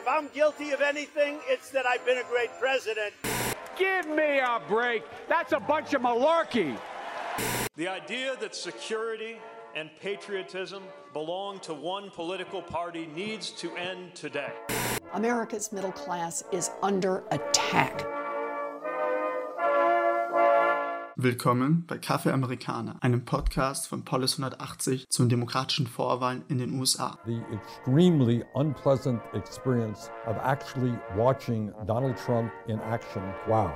If I'm guilty of anything, it's that I've been a great president. Give me a break. That's a bunch of malarkey. The idea that security and patriotism belong to one political party needs to end today. America's middle class is under attack. Willkommen bei Kaffee Amerikaner, einem Podcast von Polis 180 zu den demokratischen Vorwahlen in den USA. The extremely unpleasant experience of actually watching Donald Trump in action. Wow.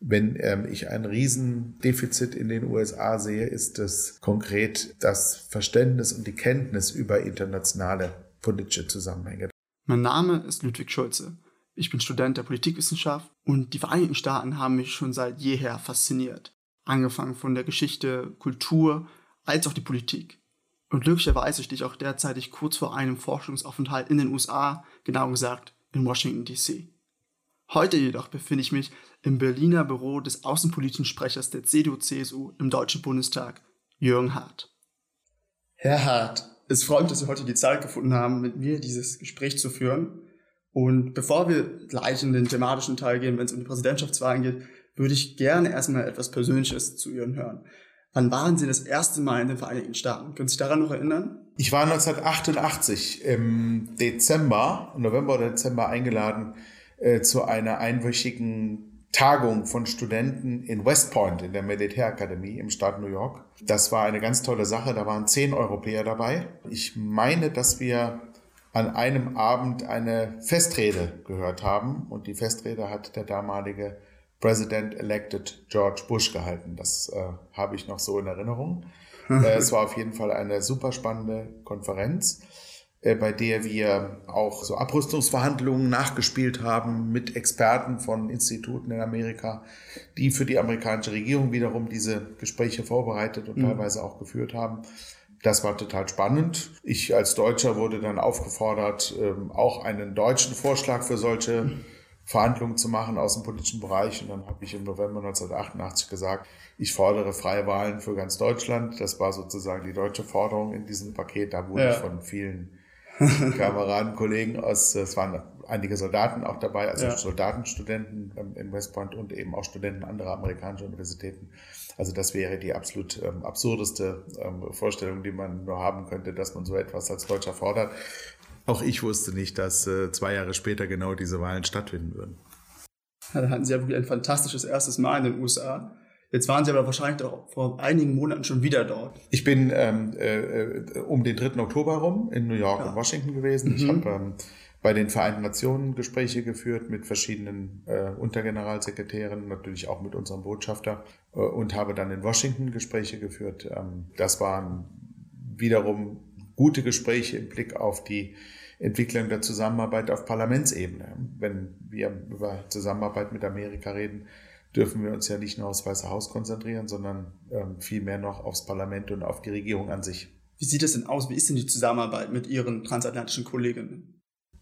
Wenn ähm, ich ein Riesendefizit in den USA sehe, ist es konkret das Verständnis und die Kenntnis über internationale politische Zusammenhänge. Mein Name ist Ludwig Schulze. Ich bin Student der Politikwissenschaft und die Vereinigten Staaten haben mich schon seit jeher fasziniert. Angefangen von der Geschichte, Kultur als auch die Politik. Und glücklicherweise stehe ich auch derzeitig kurz vor einem Forschungsaufenthalt in den USA, genau gesagt in Washington, D.C. Heute jedoch befinde ich mich im Berliner Büro des außenpolitischen Sprechers der CDU-CSU im Deutschen Bundestag, Jürgen Hart. Herr Hart, es freut mich, dass Sie heute die Zeit gefunden haben, mit mir dieses Gespräch zu führen. Und bevor wir gleich in den thematischen Teil gehen, wenn es um die Präsidentschaftswahlen geht, würde ich gerne erstmal etwas Persönliches zu Ihnen hören. Wann waren Sie das erste Mal in den Vereinigten Staaten? Können Sie sich daran noch erinnern? Ich war 1988 im Dezember, November oder Dezember eingeladen äh, zu einer einwöchigen Tagung von Studenten in West Point in der Militärakademie im Staat New York. Das war eine ganz tolle Sache. Da waren zehn Europäer dabei. Ich meine, dass wir an einem Abend eine Festrede gehört haben und die Festrede hat der damalige President-elected George Bush gehalten. Das äh, habe ich noch so in Erinnerung. äh, es war auf jeden Fall eine super spannende Konferenz. Äh, bei der wir auch so Abrüstungsverhandlungen nachgespielt haben mit Experten von Instituten in Amerika, die für die amerikanische Regierung wiederum diese Gespräche vorbereitet und mhm. teilweise auch geführt haben. Das war total spannend. Ich als Deutscher wurde dann aufgefordert, ähm, auch einen deutschen Vorschlag für solche Verhandlungen zu machen aus dem politischen Bereich. Und dann habe ich im November 1988 gesagt, ich fordere freie Wahlen für ganz Deutschland. Das war sozusagen die deutsche Forderung in diesem Paket. Da wurde ja. ich von vielen Kameraden, Kollegen aus, es waren einige Soldaten auch dabei, also ja. Soldatenstudenten in West Point und eben auch Studenten anderer amerikanischer Universitäten. Also das wäre die absolut ähm, absurdeste ähm, Vorstellung, die man nur haben könnte, dass man so etwas als Deutscher fordert. Auch ich wusste nicht, dass äh, zwei Jahre später genau diese Wahlen stattfinden würden. Ja, da hatten Sie ja wirklich ein fantastisches erstes Mal in den USA. Jetzt waren Sie aber wahrscheinlich auch vor einigen Monaten schon wieder dort. Ich bin ähm, äh, um den 3. Oktober rum in New York ja. und Washington gewesen. Mhm. Ich habe ähm, bei den Vereinten Nationen Gespräche geführt mit verschiedenen äh, Untergeneralsekretären, natürlich auch mit unserem Botschafter äh, und habe dann in Washington Gespräche geführt. Ähm, das waren wiederum gute Gespräche im Blick auf die Entwicklung der Zusammenarbeit auf Parlamentsebene. Wenn wir über Zusammenarbeit mit Amerika reden, dürfen wir uns ja nicht nur aufs Weiße Haus konzentrieren, sondern ähm, vielmehr noch aufs Parlament und auf die Regierung an sich. Wie sieht es denn aus? Wie ist denn die Zusammenarbeit mit Ihren transatlantischen Kolleginnen?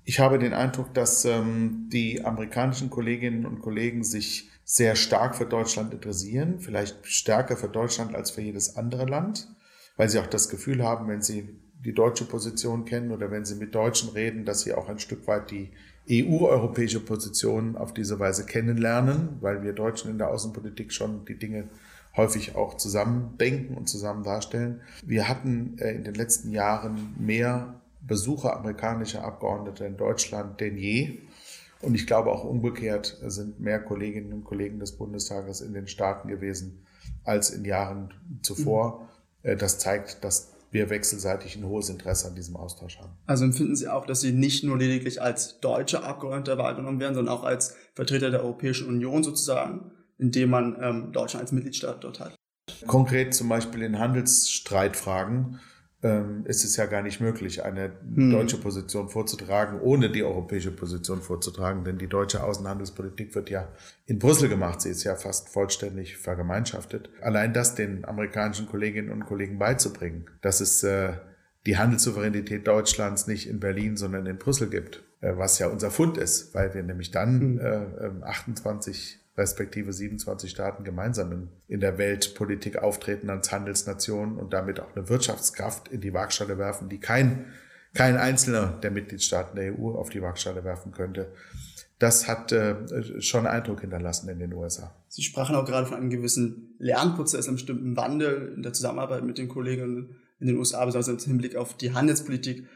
Ich habe den Eindruck, dass ähm, die amerikanischen Kolleginnen und Kollegen sich sehr stark für Deutschland interessieren, vielleicht stärker für Deutschland als für jedes andere Land, weil sie auch das Gefühl haben, wenn sie die deutsche Position kennen oder wenn sie mit Deutschen reden, dass sie auch ein Stück weit die EU-europäische Position auf diese Weise kennenlernen, weil wir Deutschen in der Außenpolitik schon die Dinge häufig auch zusammen denken und zusammen darstellen. Wir hatten äh, in den letzten Jahren mehr Besucher amerikanischer Abgeordneter in Deutschland denn je. Und ich glaube auch umgekehrt sind mehr Kolleginnen und Kollegen des Bundestages in den Staaten gewesen als in Jahren zuvor. Mhm. Das zeigt, dass wir wechselseitig ein hohes Interesse an diesem Austausch haben. Also empfinden Sie auch, dass Sie nicht nur lediglich als deutsche Abgeordneter wahrgenommen werden, sondern auch als Vertreter der Europäischen Union sozusagen, indem man ähm, Deutschland als Mitgliedstaat dort hat? Konkret zum Beispiel in Handelsstreitfragen ähm, ist es ja gar nicht möglich, eine hm. deutsche Position vorzutragen, ohne die europäische Position vorzutragen. Denn die deutsche Außenhandelspolitik wird ja in Brüssel gemacht. Sie ist ja fast vollständig vergemeinschaftet. Allein das den amerikanischen Kolleginnen und Kollegen beizubringen, dass es äh, die Handelssouveränität Deutschlands nicht in Berlin, sondern in Brüssel gibt, äh, was ja unser Fund ist, weil wir nämlich dann hm. äh, 28 respektive 27 Staaten gemeinsam in, der Weltpolitik auftreten als Handelsnation und damit auch eine Wirtschaftskraft in die Waagschale werfen, die kein, kein einzelner der Mitgliedstaaten der EU auf die Waagschale werfen könnte. Das hat äh, schon Eindruck hinterlassen in den USA. Sie sprachen auch gerade von einem gewissen Lernprozess, einem bestimmten Wandel in der Zusammenarbeit mit den Kollegen in den USA, besonders im Hinblick auf die Handelspolitik.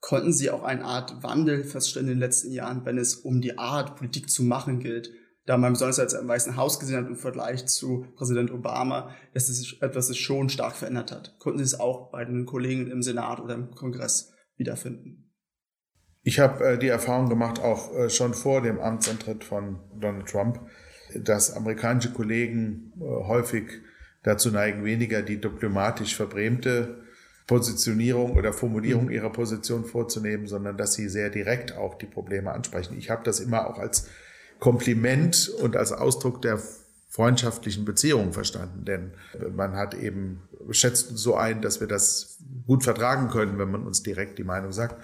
Konnten Sie auch eine Art Wandel feststellen in den letzten Jahren, wenn es um die Art, Politik zu machen gilt? Da man besonders als im Weißen Haus gesehen hat im Vergleich zu Präsident Obama, dass es etwas sich schon stark verändert hat. Konnten Sie es auch bei den Kollegen im Senat oder im Kongress wiederfinden? Ich habe äh, die Erfahrung gemacht, auch äh, schon vor dem Amtsantritt von Donald Trump, dass amerikanische Kollegen äh, häufig dazu neigen, weniger die diplomatisch verbrämte Positionierung oder Formulierung mhm. ihrer Position vorzunehmen, sondern dass sie sehr direkt auch die Probleme ansprechen. Ich habe das immer auch als Kompliment und als Ausdruck der freundschaftlichen Beziehungen verstanden, denn man hat eben schätzt so ein, dass wir das gut vertragen können, wenn man uns direkt die Meinung sagt.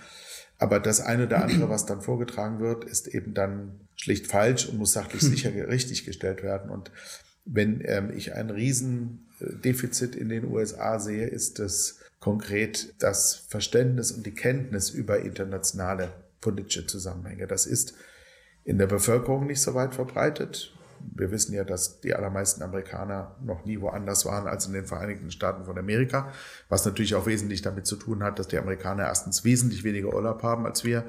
Aber das eine oder andere, was dann vorgetragen wird, ist eben dann schlicht falsch und muss sachlich sicher richtig gestellt werden. Und wenn ähm, ich ein Riesendefizit in den USA sehe, ist es konkret das Verständnis und die Kenntnis über internationale politische Zusammenhänge. Das ist in der Bevölkerung nicht so weit verbreitet. Wir wissen ja, dass die allermeisten Amerikaner noch nie woanders waren als in den Vereinigten Staaten von Amerika, was natürlich auch wesentlich damit zu tun hat, dass die Amerikaner erstens wesentlich weniger Urlaub haben als wir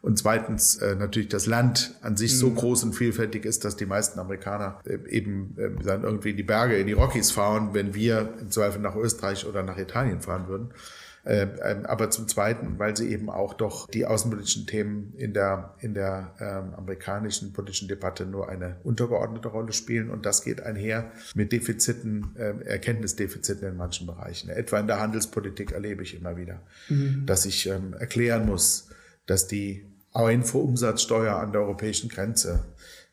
und zweitens äh, natürlich das Land an sich mhm. so groß und vielfältig ist, dass die meisten Amerikaner äh, eben äh, dann irgendwie in die Berge, in die Rockies fahren, wenn wir im Zweifel nach Österreich oder nach Italien fahren würden. Äh, ähm, aber zum Zweiten, weil sie eben auch doch die außenpolitischen Themen in der, in der ähm, amerikanischen politischen Debatte nur eine untergeordnete Rolle spielen. Und das geht einher mit Defiziten, äh, Erkenntnisdefiziten in manchen Bereichen. Etwa in der Handelspolitik erlebe ich immer wieder, mhm. dass ich ähm, erklären muss, dass die Einfuhrumsatzsteuer an der europäischen Grenze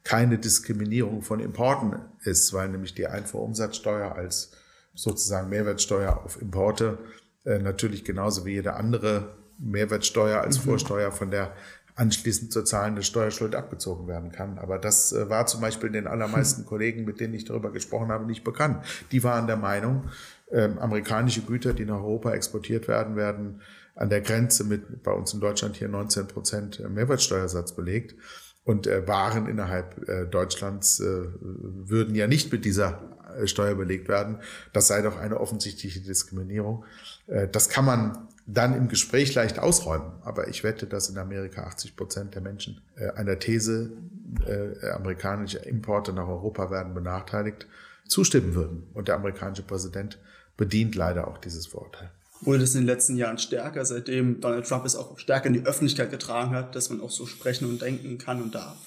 keine Diskriminierung von Importen ist, weil nämlich die Einfuhrumsatzsteuer als sozusagen Mehrwertsteuer auf Importe äh, natürlich genauso wie jede andere Mehrwertsteuer als mhm. Vorsteuer von der anschließend zu zahlende Steuerschuld abgezogen werden kann. Aber das äh, war zum Beispiel den allermeisten hm. Kollegen, mit denen ich darüber gesprochen habe, nicht bekannt. Die waren der Meinung, äh, amerikanische Güter, die nach Europa exportiert werden, werden an der Grenze mit bei uns in Deutschland hier 19 Prozent Mehrwertsteuersatz belegt. Und äh, Waren innerhalb äh, Deutschlands äh, würden ja nicht mit dieser äh, Steuer belegt werden. Das sei doch eine offensichtliche Diskriminierung. Äh, das kann man dann im Gespräch leicht ausräumen. Aber ich wette, dass in Amerika 80 Prozent der Menschen äh, einer These, amerikanische Importe nach Europa werden benachteiligt, zustimmen würden. Und der amerikanische Präsident bedient leider auch dieses Vorurteil. Wurde das in den letzten Jahren stärker, seitdem Donald Trump es auch stärker in die Öffentlichkeit getragen hat, dass man auch so sprechen und denken kann und darf?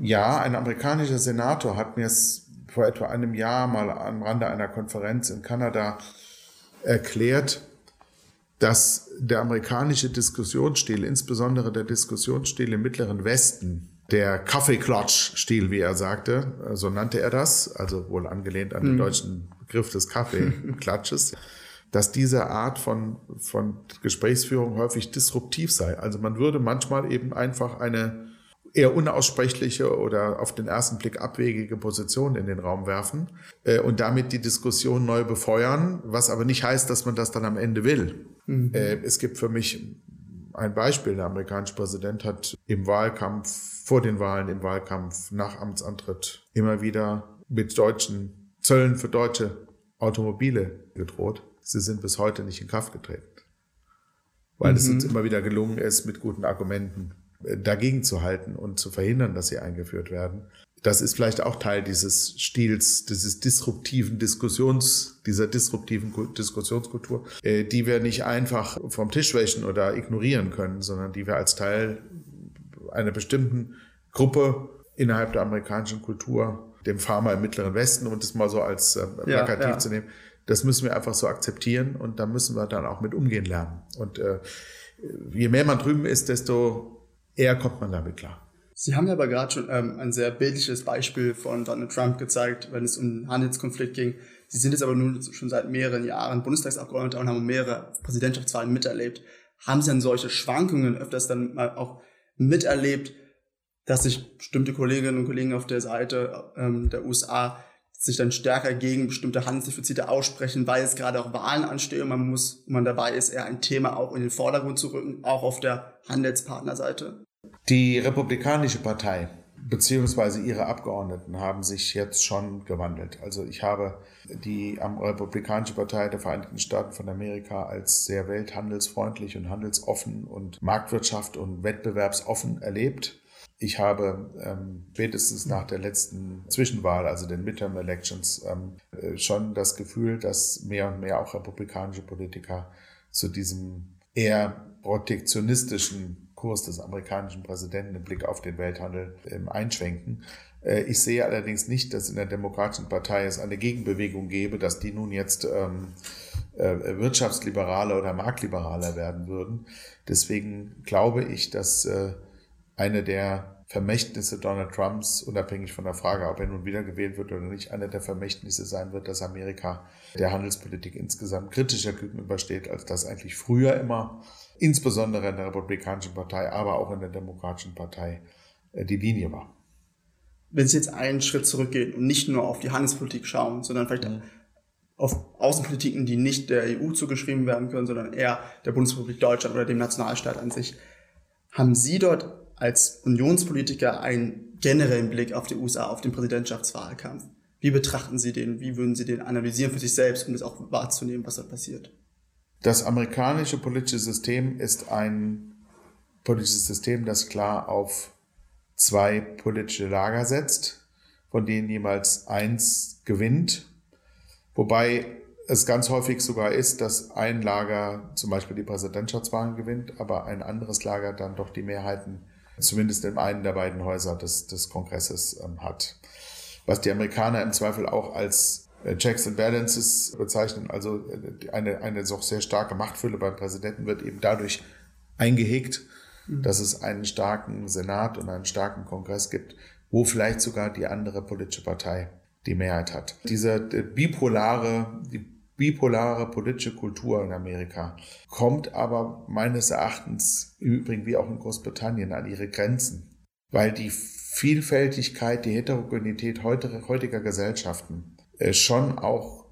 Ja, ein amerikanischer Senator hat mir es vor etwa einem Jahr mal am Rande einer Konferenz in Kanada erklärt, dass der amerikanische Diskussionsstil, insbesondere der Diskussionsstil im Mittleren Westen, der Kaffeeklatsch-Stil, wie er sagte, so nannte er das, also wohl angelehnt an den mhm. deutschen Begriff des Kaffeeklatsches, dass diese Art von, von Gesprächsführung häufig disruptiv sei. Also man würde manchmal eben einfach eine eher unaussprechliche oder auf den ersten Blick abwegige Position in den Raum werfen äh, und damit die Diskussion neu befeuern, was aber nicht heißt, dass man das dann am Ende will. Mhm. Äh, es gibt für mich ein Beispiel. Der amerikanische Präsident hat im Wahlkampf, vor den Wahlen, im Wahlkampf, nach Amtsantritt immer wieder mit deutschen Zöllen für deutsche Automobile gedroht. Sie sind bis heute nicht in Kraft getreten. Weil mhm. es uns immer wieder gelungen ist, mit guten Argumenten dagegen zu halten und zu verhindern, dass sie eingeführt werden. Das ist vielleicht auch Teil dieses Stils, dieses disruptiven Diskussions, dieser disruptiven Diskussionskultur, äh, die wir nicht einfach vom Tisch wäschen oder ignorieren können, sondern die wir als Teil einer bestimmten Gruppe innerhalb der amerikanischen Kultur, dem Pharma im Mittleren Westen, um das mal so als äh, plakativ ja, ja. zu nehmen, das müssen wir einfach so akzeptieren und da müssen wir dann auch mit umgehen lernen. Und äh, je mehr man drüben ist, desto eher kommt man damit klar. Sie haben ja aber gerade schon ähm, ein sehr bildliches Beispiel von Donald Trump gezeigt, wenn es um den Handelskonflikt ging. Sie sind jetzt aber nun schon seit mehreren Jahren Bundestagsabgeordneter und haben mehrere Präsidentschaftswahlen miterlebt. Haben Sie dann solche Schwankungen öfters dann mal auch miterlebt, dass sich bestimmte Kolleginnen und Kollegen auf der Seite ähm, der USA sich dann stärker gegen bestimmte Handelsdefizite aussprechen, weil es gerade auch Wahlen anstehen und man muss, man dabei ist, eher ein Thema auch in den Vordergrund zu rücken, auch auf der Handelspartnerseite. Die Republikanische Partei beziehungsweise ihre Abgeordneten haben sich jetzt schon gewandelt. Also ich habe die Republikanische Partei der Vereinigten Staaten von Amerika als sehr welthandelsfreundlich und handelsoffen und Marktwirtschaft und wettbewerbsoffen erlebt. Ich habe ähm, spätestens nach der letzten Zwischenwahl, also den Midterm Elections, ähm, äh, schon das Gefühl, dass mehr und mehr auch republikanische Politiker zu diesem eher protektionistischen Kurs des amerikanischen Präsidenten im Blick auf den Welthandel ähm, einschwenken. Äh, ich sehe allerdings nicht, dass in der Demokratischen Partei es eine Gegenbewegung gäbe, dass die nun jetzt ähm, äh, wirtschaftsliberaler oder marktliberaler werden würden. Deswegen glaube ich, dass äh, eine der Vermächtnisse Donald Trumps, unabhängig von der Frage, ob er nun wiedergewählt wird oder nicht, eine der Vermächtnisse sein wird, dass Amerika der Handelspolitik insgesamt kritischer gegenübersteht, als das eigentlich früher immer, insbesondere in der Republikanischen Partei, aber auch in der Demokratischen Partei, äh, die Linie war. Wenn Sie jetzt einen Schritt zurückgehen und nicht nur auf die Handelspolitik schauen, sondern vielleicht mhm. auf Außenpolitiken, die nicht der EU zugeschrieben werden können, sondern eher der Bundesrepublik Deutschland oder dem Nationalstaat an sich, haben Sie dort als Unionspolitiker einen generellen Blick auf die USA, auf den Präsidentschaftswahlkampf. Wie betrachten Sie den? Wie würden Sie den analysieren für sich selbst, um das auch wahrzunehmen, was da passiert? Das amerikanische politische System ist ein politisches System, das klar auf zwei politische Lager setzt, von denen jemals eins gewinnt. Wobei es ganz häufig sogar ist, dass ein Lager zum Beispiel die Präsidentschaftswahlen gewinnt, aber ein anderes Lager dann doch die Mehrheiten zumindest in einem der beiden Häuser des, des Kongresses ähm, hat. Was die Amerikaner im Zweifel auch als Checks and Balances bezeichnen, also äh, eine, eine doch sehr starke Machtfülle beim Präsidenten wird eben dadurch eingehegt, mhm. dass es einen starken Senat und einen starken Kongress gibt, wo vielleicht sogar die andere politische Partei die Mehrheit hat. Diese äh, bipolare, die bipolare politische Kultur in Amerika, kommt aber meines Erachtens im Übrigen wie auch in Großbritannien an ihre Grenzen, weil die Vielfältigkeit, die Heterogenität heutiger Gesellschaften äh, schon auch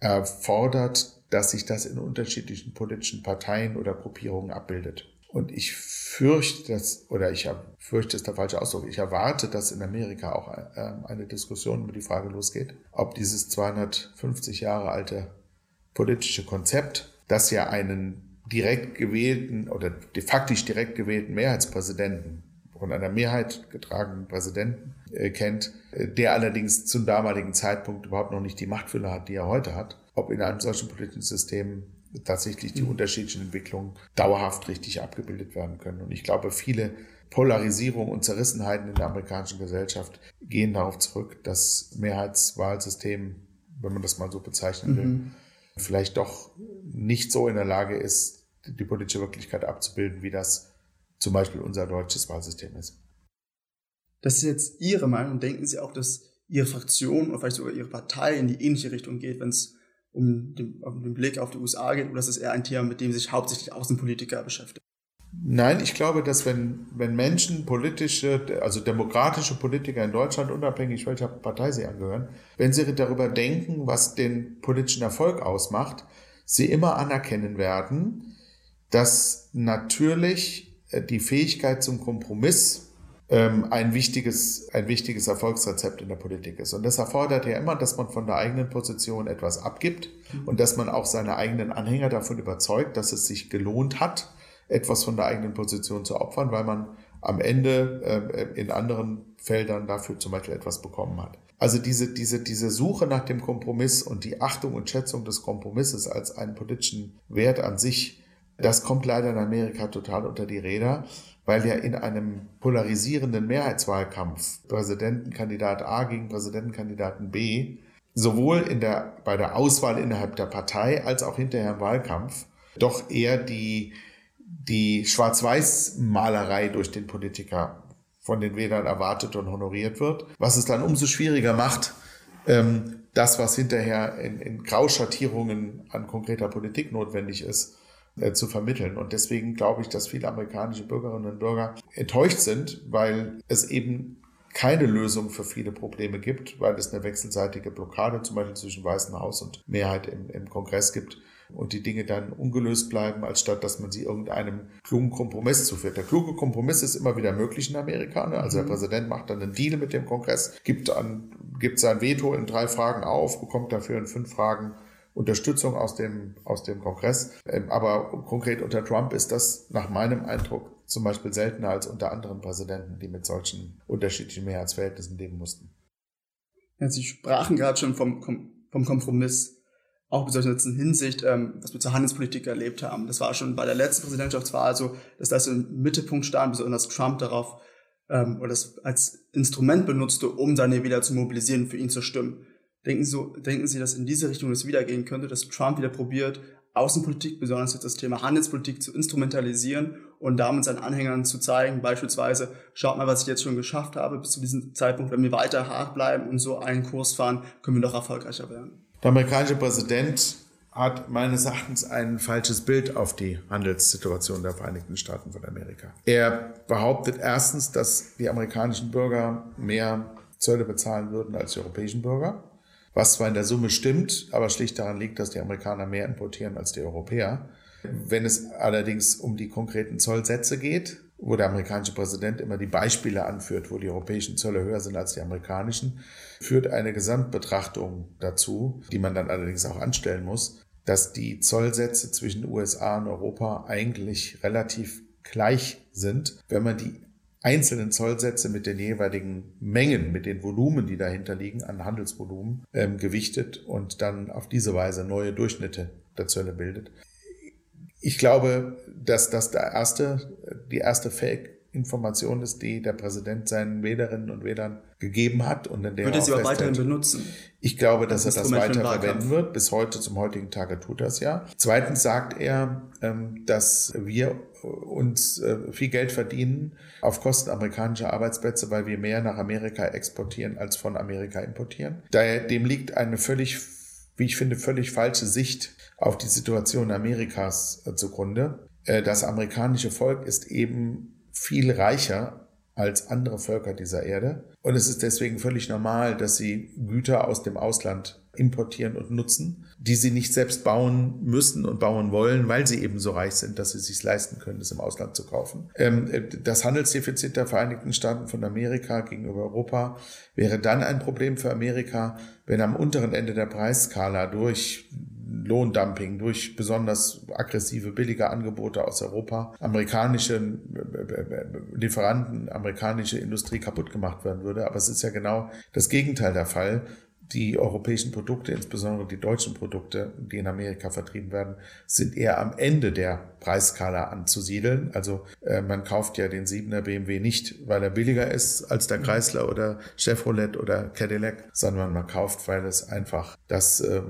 erfordert, dass sich das in unterschiedlichen politischen Parteien oder Gruppierungen abbildet. Und ich fürchte, dass, oder ich fürchte, ist der falsche Ausdruck, ich erwarte, dass in Amerika auch äh, eine Diskussion über die Frage losgeht, ob dieses 250 Jahre alte politische Konzept, das ja einen direkt gewählten oder de faktisch direkt gewählten Mehrheitspräsidenten von einer Mehrheit getragenen Präsidenten äh, kennt, äh, der allerdings zum damaligen Zeitpunkt überhaupt noch nicht die Machtfülle hat, die er heute hat, ob in einem solchen politischen System tatsächlich die mhm. unterschiedlichen Entwicklungen dauerhaft richtig abgebildet werden können. Und ich glaube, viele Polarisierung und Zerrissenheiten in der amerikanischen Gesellschaft gehen darauf zurück, dass Mehrheitswahlsystem, wenn man das mal so bezeichnen will, mhm vielleicht doch nicht so in der Lage ist, die politische Wirklichkeit abzubilden, wie das zum Beispiel unser deutsches Wahlsystem ist. Das ist jetzt Ihre Meinung. Denken Sie auch, dass Ihre Fraktion oder vielleicht sogar Ihre Partei in die ähnliche Richtung geht, wenn es um den, um den Blick auf die USA geht, oder ist es eher ein Thema, mit dem sich hauptsächlich Außenpolitiker beschäftigen? Nein, ich glaube, dass wenn, wenn Menschen politische, also demokratische Politiker in Deutschland, unabhängig welcher Partei sie angehören, wenn sie darüber denken, was den politischen Erfolg ausmacht, sie immer anerkennen werden, dass natürlich die Fähigkeit zum Kompromiss ähm, ein wichtiges, ein wichtiges Erfolgsrezept in der Politik ist. Und das erfordert ja immer, dass man von der eigenen Position etwas abgibt und dass man auch seine eigenen Anhänger davon überzeugt, dass es sich gelohnt hat, etwas von der eigenen Position zu opfern, weil man am Ende äh, in anderen Feldern dafür zum Beispiel etwas bekommen hat. Also diese, diese, diese Suche nach dem Kompromiss und die Achtung und Schätzung des Kompromisses als einen politischen Wert an sich, das kommt leider in Amerika total unter die Räder, weil ja in einem polarisierenden Mehrheitswahlkampf Präsidentenkandidat A gegen Präsidentenkandidaten B sowohl in der, bei der Auswahl innerhalb der Partei als auch hinterher im Wahlkampf doch eher die, die Schwarz-Weiß-Malerei durch den Politiker von den Wählern erwartet und honoriert wird, was es dann umso schwieriger macht, ähm, das, was hinterher in, in Grauschattierungen an konkreter Politik notwendig ist, äh, zu vermitteln. Und deswegen glaube ich, dass viele amerikanische Bürgerinnen und Bürger enttäuscht sind, weil es eben keine Lösung für viele Probleme gibt, weil es eine wechselseitige Blockade zum Beispiel zwischen Weißem Haus und Mehrheit im, im Kongress gibt und die Dinge dann ungelöst bleiben, als statt dass man sie irgendeinem klugen Kompromiss zuführt. Der kluge Kompromiss ist immer wieder möglich in Amerika. Ne? Also der mhm. Präsident macht dann einen Deal mit dem Kongress, gibt, an, gibt sein Veto in drei Fragen auf, bekommt dafür in fünf Fragen Unterstützung aus dem, aus dem Kongress. Ähm, aber konkret unter Trump ist das nach meinem Eindruck zum Beispiel seltener als unter anderen Präsidenten, die mit solchen unterschiedlichen Mehrheitsverhältnissen leben mussten. Ja, Sie sprachen gerade schon vom, vom Kompromiss, auch besonders in Hinsicht, ähm, was wir zur Handelspolitik erlebt haben. Das war schon bei der letzten Präsidentschaftswahl so, dass das im Mittelpunkt stand, besonders Trump darauf ähm, oder das als Instrument benutzte, um seine Wähler zu mobilisieren, für ihn zu stimmen. Denken Sie, denken Sie, dass in diese Richtung es wieder gehen könnte, dass Trump wieder probiert, Außenpolitik, besonders jetzt das Thema Handelspolitik, zu instrumentalisieren und damit seinen Anhängern zu zeigen, beispielsweise, schaut mal, was ich jetzt schon geschafft habe bis zu diesem Zeitpunkt, wenn wir weiter hart bleiben und so einen Kurs fahren, können wir noch erfolgreicher werden. Der amerikanische Präsident hat meines Erachtens ein falsches Bild auf die Handelssituation der Vereinigten Staaten von Amerika. Er behauptet erstens, dass die amerikanischen Bürger mehr Zölle bezahlen würden als die europäischen Bürger was zwar in der Summe stimmt, aber schlicht daran liegt, dass die Amerikaner mehr importieren als die Europäer. Wenn es allerdings um die konkreten Zollsätze geht, wo der amerikanische Präsident immer die Beispiele anführt, wo die europäischen Zölle höher sind als die amerikanischen, führt eine Gesamtbetrachtung dazu, die man dann allerdings auch anstellen muss, dass die Zollsätze zwischen USA und Europa eigentlich relativ gleich sind, wenn man die einzelnen Zollsätze mit den jeweiligen Mengen, mit den Volumen, die dahinter liegen, an Handelsvolumen ähm, gewichtet und dann auf diese Weise neue Durchschnitte der Zölle bildet. Ich glaube, dass das der erste, die erste Fake-Information ist, die der Präsident seinen Wählerinnen und Wählern gegeben hat und in der Würde sie aber weiterhin benutzen? Ich glaube, dass das er das weiter verwenden wird. Bis heute, zum heutigen Tage tut das ja. Zweitens sagt er, ähm, dass wir uns äh, viel Geld verdienen auf Kosten amerikanischer Arbeitsplätze, weil wir mehr nach Amerika exportieren als von Amerika importieren. Daher, dem liegt eine völlig, wie ich finde, völlig falsche Sicht auf die Situation Amerikas äh, zugrunde. Äh, das amerikanische Volk ist eben viel reicher als andere Völker dieser Erde. Und es ist deswegen völlig normal, dass sie Güter aus dem Ausland importieren und nutzen, die sie nicht selbst bauen müssen und bauen wollen, weil sie eben so reich sind, dass sie es sich leisten können, es im Ausland zu kaufen. Ähm, das Handelsdefizit der Vereinigten Staaten von Amerika gegenüber Europa wäre dann ein Problem für Amerika, wenn am unteren Ende der Preisskala durch Lohndumping, durch besonders aggressive, billige Angebote aus Europa amerikanische Lieferanten, amerikanische Industrie kaputt gemacht werden würde. Aber es ist ja genau das Gegenteil der Fall die europäischen Produkte, insbesondere die deutschen Produkte, die in Amerika vertrieben werden, sind eher am Ende der Preisskala anzusiedeln. Also äh, man kauft ja den 7er BMW nicht, weil er billiger ist als der Chrysler oder Chevrolet oder Cadillac, sondern man kauft, weil es einfach das äh,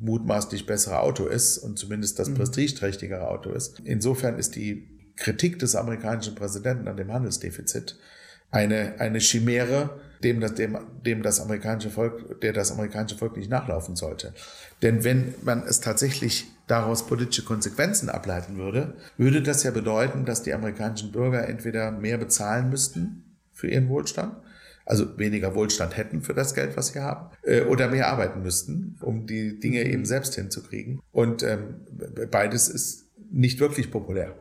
mutmaßlich bessere Auto ist und zumindest das mhm. prestigeträchtigere Auto ist. Insofern ist die Kritik des amerikanischen Präsidenten an dem Handelsdefizit eine, eine Chimäre, dem das, dem, dem das amerikanische Volk, der das amerikanische Volk nicht nachlaufen sollte. Denn wenn man es tatsächlich daraus politische Konsequenzen ableiten würde, würde das ja bedeuten, dass die amerikanischen Bürger entweder mehr bezahlen müssten für ihren Wohlstand, also weniger Wohlstand hätten für das Geld, was sie haben, äh, oder mehr arbeiten müssten, um die Dinge eben selbst hinzukriegen. Und ähm, beides ist nicht wirklich populär.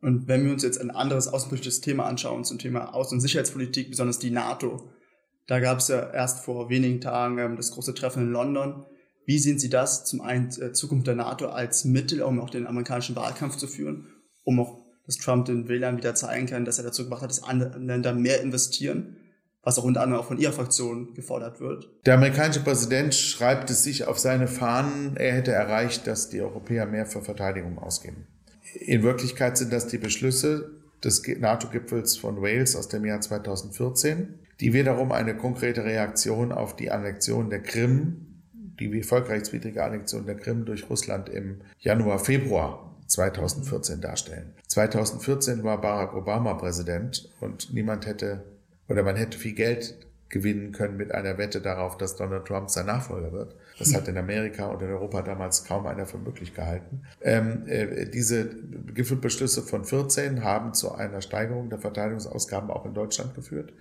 Und wenn wir uns jetzt ein anderes außenpolitisches Thema anschauen, zum Thema Außen- und Sicherheitspolitik, besonders die NATO, da gab es ja erst vor wenigen Tagen ähm, das große Treffen in London. Wie sehen Sie das zum einen äh, Zukunft der NATO als Mittel, um auch den amerikanischen Wahlkampf zu führen, um auch, dass Trump den Wählern wieder zeigen kann, dass er dazu gebracht hat, dass andere Länder mehr investieren, was auch unter anderem auch von Ihrer Fraktion gefordert wird? Der amerikanische Präsident schreibt es sich auf seine Fahnen, er hätte erreicht, dass die Europäer mehr für Verteidigung ausgeben. In Wirklichkeit sind das die Beschlüsse des NATO-Gipfels von Wales aus dem Jahr 2014, die wiederum eine konkrete Reaktion auf die Annexion der Krim, die völkerrechtswidrige Annexion der Krim durch Russland im Januar, Februar 2014 darstellen. 2014 war Barack Obama Präsident und niemand hätte oder man hätte viel Geld gewinnen können mit einer Wette darauf, dass Donald Trump sein Nachfolger wird. Das hat in Amerika und in Europa damals kaum einer für möglich gehalten. Ähm, äh, diese Gipfelbeschlüsse von 14 haben zu einer Steigerung der Verteidigungsausgaben auch in Deutschland geführt,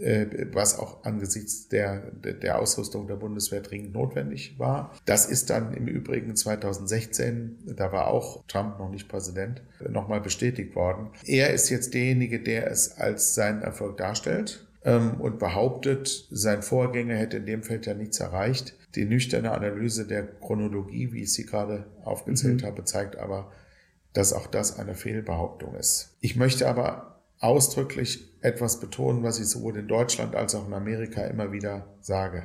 äh, was auch angesichts der, der Ausrüstung der Bundeswehr dringend notwendig war. Das ist dann im Übrigen 2016, da war auch Trump noch nicht Präsident, nochmal bestätigt worden. Er ist jetzt derjenige, der es als seinen Erfolg darstellt ähm, und behauptet, sein Vorgänger hätte in dem Feld ja nichts erreicht. Die nüchterne Analyse der Chronologie, wie ich sie gerade aufgezählt mhm. habe, zeigt aber, dass auch das eine Fehlbehauptung ist. Ich möchte aber ausdrücklich etwas betonen, was ich sowohl in Deutschland als auch in Amerika immer wieder sage.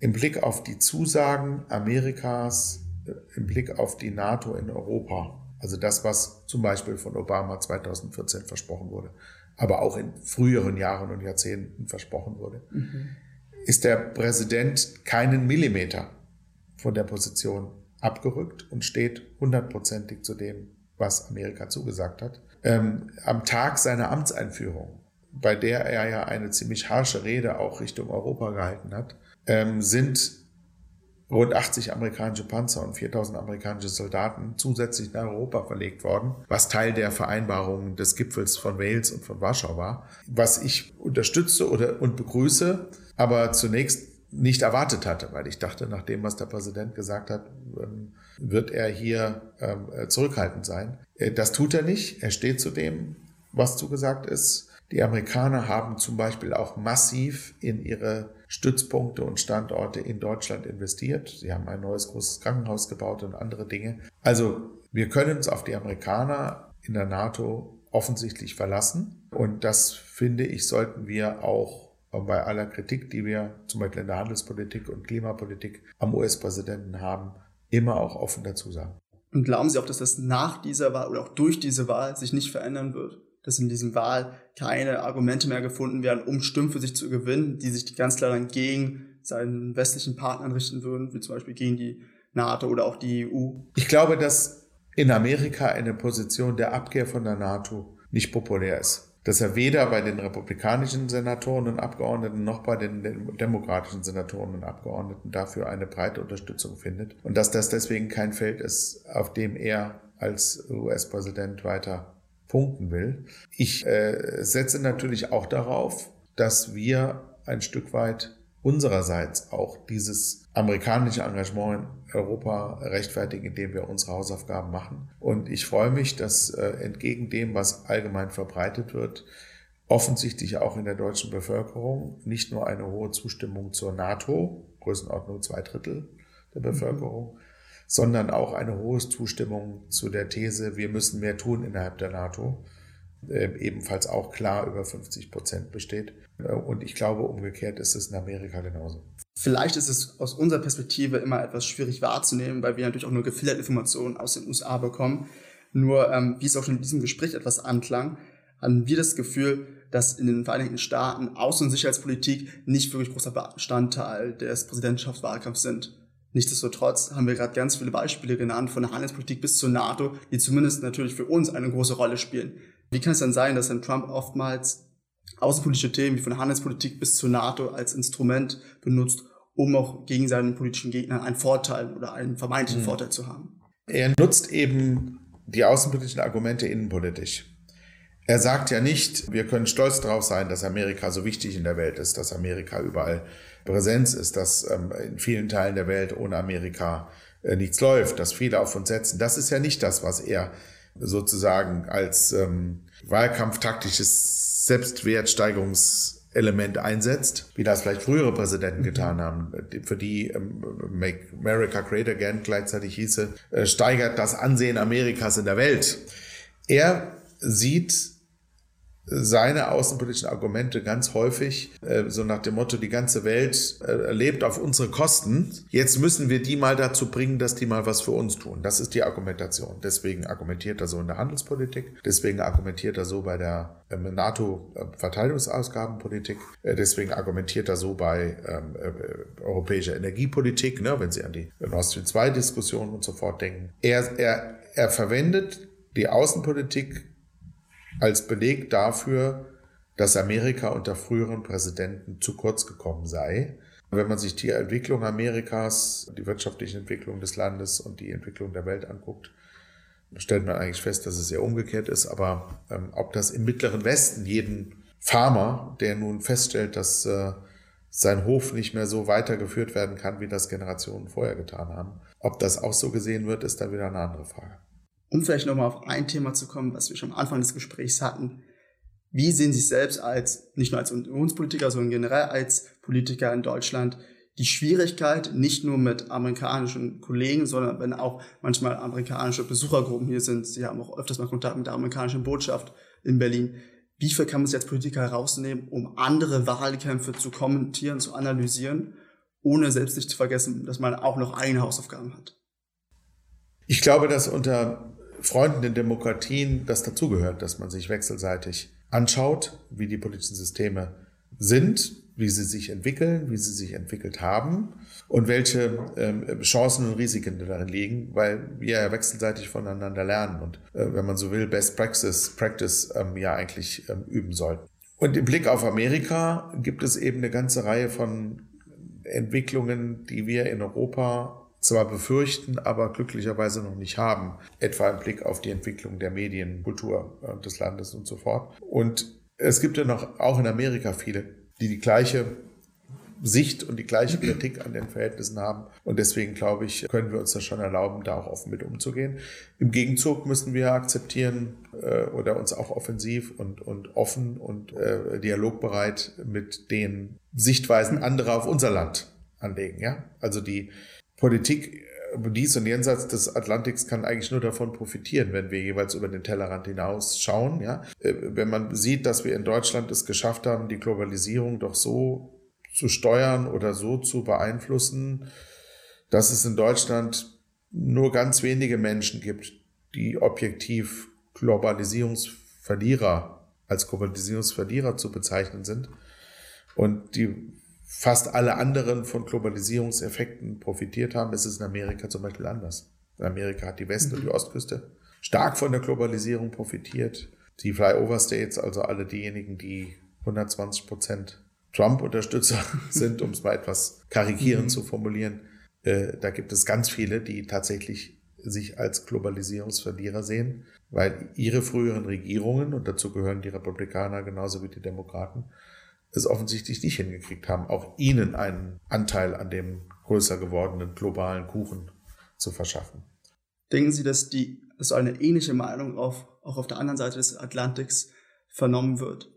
Im Blick auf die Zusagen Amerikas, äh, im Blick auf die NATO in Europa, also das, was zum Beispiel von Obama 2014 versprochen wurde, aber auch in früheren Jahren und Jahrzehnten versprochen wurde, mhm. ist der Präsident keinen Millimeter von der Position abgerückt und steht hundertprozentig zu dem, was Amerika zugesagt hat. Ähm, am Tag seiner Amtseinführung, bei der er ja eine ziemlich harsche Rede auch Richtung Europa gehalten hat, ähm, sind rund 80 amerikanische Panzer und 4000 amerikanische Soldaten zusätzlich nach Europa verlegt worden, was Teil der Vereinbarungen des Gipfels von Wales und von Warschau war, was ich unterstütze oder, und begrüße, aber zunächst nicht erwartet hatte, weil ich dachte, nach dem, was der Präsident gesagt hat, ähm, wird er hier ähm, zurückhaltend sein. Äh, das tut er nicht. Er steht zu dem, was zugesagt ist. Die Amerikaner haben zum Beispiel auch massiv in ihre Stützpunkte und Standorte in Deutschland investiert. Sie haben ein neues großes Krankenhaus gebaut und andere Dinge. Also wir können uns auf die Amerikaner in der NATO offensichtlich verlassen. Und das finde ich, sollten wir auch bei aller Kritik, die wir zum Beispiel in der Handelspolitik und Klimapolitik am US-Präsidenten haben, immer auch offen dazu sagen. Und glauben Sie auch, dass das nach dieser Wahl oder auch durch diese Wahl sich nicht verändern wird? Dass in diesem Wahl keine Argumente mehr gefunden werden, um Stimmen für sich zu gewinnen, die sich ganz klar dann gegen seinen westlichen Partnern richten würden, wie zum Beispiel gegen die NATO oder auch die EU. Ich glaube, dass in Amerika eine Position der Abkehr von der NATO nicht populär ist. Dass er weder bei den republikanischen Senatoren und Abgeordneten noch bei den demokratischen Senatoren und Abgeordneten dafür eine breite Unterstützung findet. Und dass das deswegen kein Feld ist, auf dem er als US-Präsident weiter punkten will. Ich äh, setze natürlich auch darauf, dass wir ein Stück weit unsererseits auch dieses amerikanische Engagement in Europa rechtfertigen, indem wir unsere Hausaufgaben machen. Und ich freue mich, dass äh, entgegen dem, was allgemein verbreitet wird, offensichtlich auch in der deutschen Bevölkerung nicht nur eine hohe Zustimmung zur NATO, Größenordnung zwei Drittel der Bevölkerung, mhm sondern auch eine hohe Zustimmung zu der These, wir müssen mehr tun innerhalb der NATO, äh, ebenfalls auch klar über 50 Prozent besteht. Äh, und ich glaube, umgekehrt ist es in Amerika genauso. Vielleicht ist es aus unserer Perspektive immer etwas schwierig wahrzunehmen, weil wir natürlich auch nur gefilterte Informationen aus den USA bekommen. Nur, ähm, wie es auch schon in diesem Gespräch etwas anklang, haben wir das Gefühl, dass in den Vereinigten Staaten Außen- und Sicherheitspolitik nicht wirklich großer Bestandteil des Präsidentschaftswahlkampfs sind. Nichtsdestotrotz haben wir gerade ganz viele Beispiele genannt, von der Handelspolitik bis zur NATO, die zumindest natürlich für uns eine große Rolle spielen. Wie kann es dann sein, dass dann Trump oftmals außenpolitische Themen wie von der Handelspolitik bis zur NATO als Instrument benutzt, um auch gegen seinen politischen Gegnern einen Vorteil oder einen vermeintlichen mhm. Vorteil zu haben? Er nutzt eben die außenpolitischen Argumente innenpolitisch. Er sagt ja nicht, wir können stolz darauf sein, dass Amerika so wichtig in der Welt ist, dass Amerika überall Präsenz ist, dass ähm, in vielen Teilen der Welt ohne Amerika äh, nichts läuft, dass viele auf uns setzen. Das ist ja nicht das, was er sozusagen als ähm, wahlkampftaktisches Selbstwertsteigerungselement einsetzt, wie das vielleicht frühere Präsidenten getan haben, für die ähm, Make America Great Again gleichzeitig hieße, äh, steigert das Ansehen Amerikas in der Welt. Er sieht seine außenpolitischen Argumente ganz häufig äh, so nach dem Motto, die ganze Welt äh, lebt auf unsere Kosten. Jetzt müssen wir die mal dazu bringen, dass die mal was für uns tun. Das ist die Argumentation. Deswegen argumentiert er so in der Handelspolitik. Deswegen argumentiert er so bei der ähm, NATO-Verteidigungsausgabenpolitik. Äh, deswegen argumentiert er so bei ähm, äh, europäischer Energiepolitik, ne, wenn Sie an die Nord Stream 2 Diskussion und so fort denken. Er, er, er verwendet die Außenpolitik als Beleg dafür, dass Amerika unter früheren Präsidenten zu kurz gekommen sei. Wenn man sich die Entwicklung Amerikas, die wirtschaftliche Entwicklung des Landes und die Entwicklung der Welt anguckt, stellt man eigentlich fest, dass es eher umgekehrt ist. Aber ähm, ob das im Mittleren Westen jeden Farmer, der nun feststellt, dass äh, sein Hof nicht mehr so weitergeführt werden kann, wie das Generationen vorher getan haben, ob das auch so gesehen wird, ist dann wieder eine andere Frage. Um vielleicht nochmal auf ein Thema zu kommen, was wir schon am Anfang des Gesprächs hatten. Wie sehen Sie selbst als, nicht nur als Unionspolitiker, sondern generell als Politiker in Deutschland, die Schwierigkeit, nicht nur mit amerikanischen Kollegen, sondern wenn auch manchmal amerikanische Besuchergruppen hier sind, Sie haben auch öfters mal Kontakt mit der amerikanischen Botschaft in Berlin, wie viel kann man sich als Politiker herausnehmen, um andere Wahlkämpfe zu kommentieren, zu analysieren, ohne selbst nicht zu vergessen, dass man auch noch eigene Hausaufgaben hat? Ich glaube, dass unter Freunden in Demokratien das dazugehört, dass man sich wechselseitig anschaut, wie die politischen Systeme sind, wie sie sich entwickeln, wie sie sich entwickelt haben und welche ähm, Chancen und Risiken darin liegen, weil wir ja wechselseitig voneinander lernen und, äh, wenn man so will, Best Practice, Practice ähm, ja eigentlich ähm, üben sollten. Und im Blick auf Amerika gibt es eben eine ganze Reihe von Entwicklungen, die wir in Europa zwar befürchten, aber glücklicherweise noch nicht haben, etwa im Blick auf die Entwicklung der Medienkultur äh, des Landes und so fort. Und es gibt ja noch auch in Amerika viele die die gleiche Sicht und die gleiche Kritik an den Verhältnissen haben. Und deswegen glaube ich, können wir uns das schon erlauben, da auch offen mit umzugehen. Im Gegenzug müssen wir akzeptieren äh, oder uns auch offensiv und, und offen und äh, dialogbereit mit den Sichtweisen anderer auf unser Land anlegen. Ja? Also die Politik dies und jenseits des Atlantiks kann eigentlich nur davon profitieren, wenn wir jeweils über den Tellerrand hinaus schauen. Ja? Äh, wenn man sieht, dass wir in Deutschland es geschafft haben, die Globalisierung doch so zu steuern oder so zu beeinflussen, dass es in Deutschland nur ganz wenige Menschen gibt, die objektiv Globalisierungsverlierer als Globalisierungsverlierer zu bezeichnen sind und die fast alle anderen von Globalisierungseffekten profitiert haben, ist es in Amerika zum Beispiel anders. In Amerika hat die West- und die mhm. Ostküste stark von der Globalisierung profitiert. Die Flyover States, also alle diejenigen, die 120 Prozent Trump-Unterstützer sind, um es mal etwas karikierend mhm. zu formulieren, äh, da gibt es ganz viele, die tatsächlich sich als Globalisierungsverlierer sehen, weil ihre früheren Regierungen, und dazu gehören die Republikaner genauso wie die Demokraten, es offensichtlich nicht hingekriegt haben, auch ihnen einen Anteil an dem größer gewordenen globalen Kuchen zu verschaffen. Denken Sie, dass die dass eine ähnliche Meinung auf, auch auf der anderen Seite des Atlantiks vernommen wird?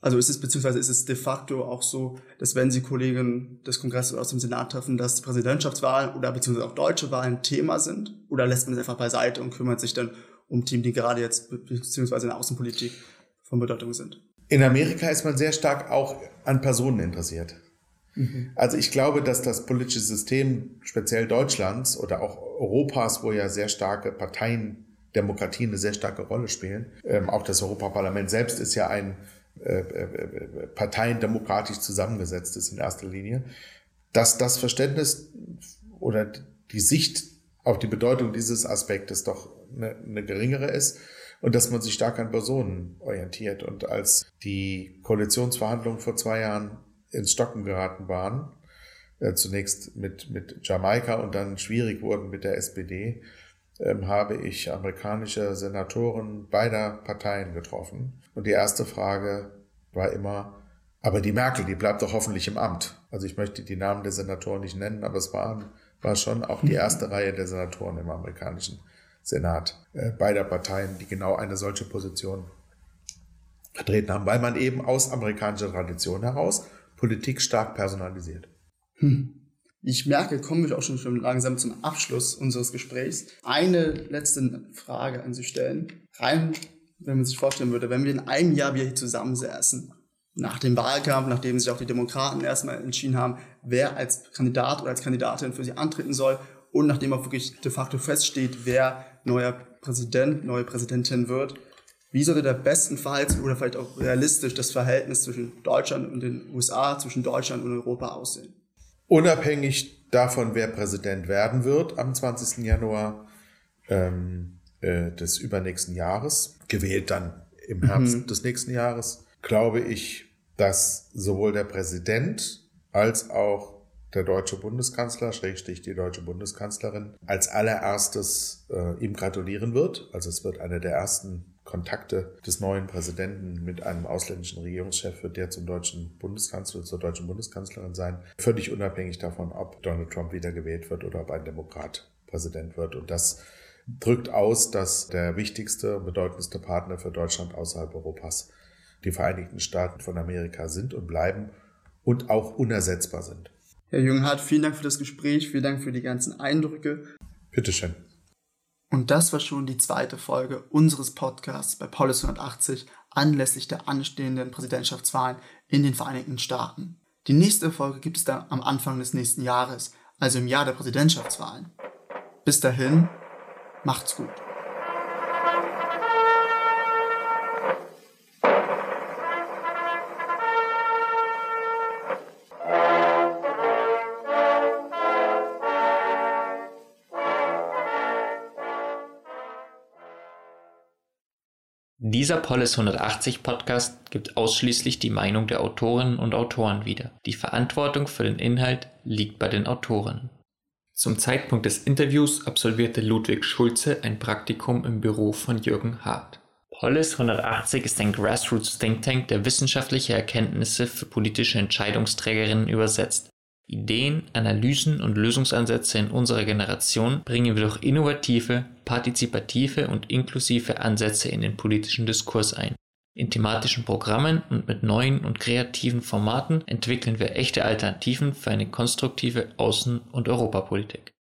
Also ist es beziehungsweise ist es de facto auch so, dass wenn Sie Kollegen des Kongresses aus dem Senat treffen, dass Präsidentschaftswahlen oder beziehungsweise auch deutsche Wahlen Thema sind? Oder lässt man es einfach beiseite und kümmert sich dann um Themen, die gerade jetzt beziehungsweise in der Außenpolitik von Bedeutung sind? In Amerika ist man sehr stark auch an Personen interessiert. Mhm. Also ich glaube, dass das politische System, speziell Deutschlands oder auch Europas, wo ja sehr starke Parteien, Demokratien eine sehr starke Rolle spielen, ähm, auch das Europaparlament selbst ist ja ein äh, äh, äh parteiendemokratisch zusammengesetztes in erster Linie, dass das Verständnis oder die Sicht auf die Bedeutung dieses Aspektes doch eine, eine geringere ist und dass man sich stark an Personen orientiert. Und als die Koalitionsverhandlungen vor zwei Jahren ins Stocken geraten waren, äh, zunächst mit, mit Jamaika und dann schwierig wurden mit der SPD, ähm, habe ich amerikanische Senatoren beider Parteien getroffen. Und die erste Frage war immer, aber die Merkel, die bleibt doch hoffentlich im Amt. Also ich möchte die Namen der Senatoren nicht nennen, aber es waren, war schon auch die erste Reihe der Senatoren im amerikanischen Senat äh, beider Parteien, die genau eine solche Position vertreten haben, weil man eben aus amerikanischer Tradition heraus Politik stark personalisiert. Hm. Ich merke, kommen wir auch schon, schon langsam zum Abschluss unseres Gesprächs. Eine letzte Frage an Sie stellen. Rein, wenn man sich vorstellen würde, wenn wir in einem Jahr wieder hier zusammensäßen, nach dem Wahlkampf, nachdem sich auch die Demokraten erstmal entschieden haben, wer als Kandidat oder als Kandidatin für sie antreten soll und nachdem auch wirklich de facto feststeht, wer neuer Präsident, neue Präsidentin wird, wie sollte der bestenfalls oder vielleicht auch realistisch das Verhältnis zwischen Deutschland und den USA, zwischen Deutschland und Europa aussehen? Unabhängig davon, wer Präsident werden wird am 20. Januar ähm, äh, des übernächsten Jahres, gewählt dann im Herbst mhm. des nächsten Jahres, glaube ich, dass sowohl der Präsident als auch der deutsche Bundeskanzler, Schrägstrich die deutsche Bundeskanzlerin, als allererstes äh, ihm gratulieren wird. Also es wird eine der ersten Kontakte des neuen Präsidenten mit einem ausländischen Regierungschef wird der zum deutschen Bundeskanzler, zur deutschen Bundeskanzlerin sein. Völlig unabhängig davon, ob Donald Trump wieder gewählt wird oder ob ein Demokrat Präsident wird. Und das drückt aus, dass der wichtigste, bedeutendste Partner für Deutschland außerhalb Europas die Vereinigten Staaten von Amerika sind und bleiben und auch unersetzbar sind. Herr Junghardt, vielen Dank für das Gespräch, vielen Dank für die ganzen Eindrücke. Bitteschön. Und das war schon die zweite Folge unseres Podcasts bei Paulus 180 anlässlich der anstehenden Präsidentschaftswahlen in den Vereinigten Staaten. Die nächste Folge gibt es dann am Anfang des nächsten Jahres, also im Jahr der Präsidentschaftswahlen. Bis dahin, macht's gut. Dieser Polis 180 Podcast gibt ausschließlich die Meinung der Autorinnen und Autoren wieder. Die Verantwortung für den Inhalt liegt bei den Autoren. Zum Zeitpunkt des Interviews absolvierte Ludwig Schulze ein Praktikum im Büro von Jürgen Hart. Polis 180 ist ein Grassroots Think Tank, der wissenschaftliche Erkenntnisse für politische Entscheidungsträgerinnen übersetzt. Ideen, Analysen und Lösungsansätze in unserer Generation bringen wir durch innovative, partizipative und inklusive Ansätze in den politischen Diskurs ein. In thematischen Programmen und mit neuen und kreativen Formaten entwickeln wir echte Alternativen für eine konstruktive Außen- und Europapolitik.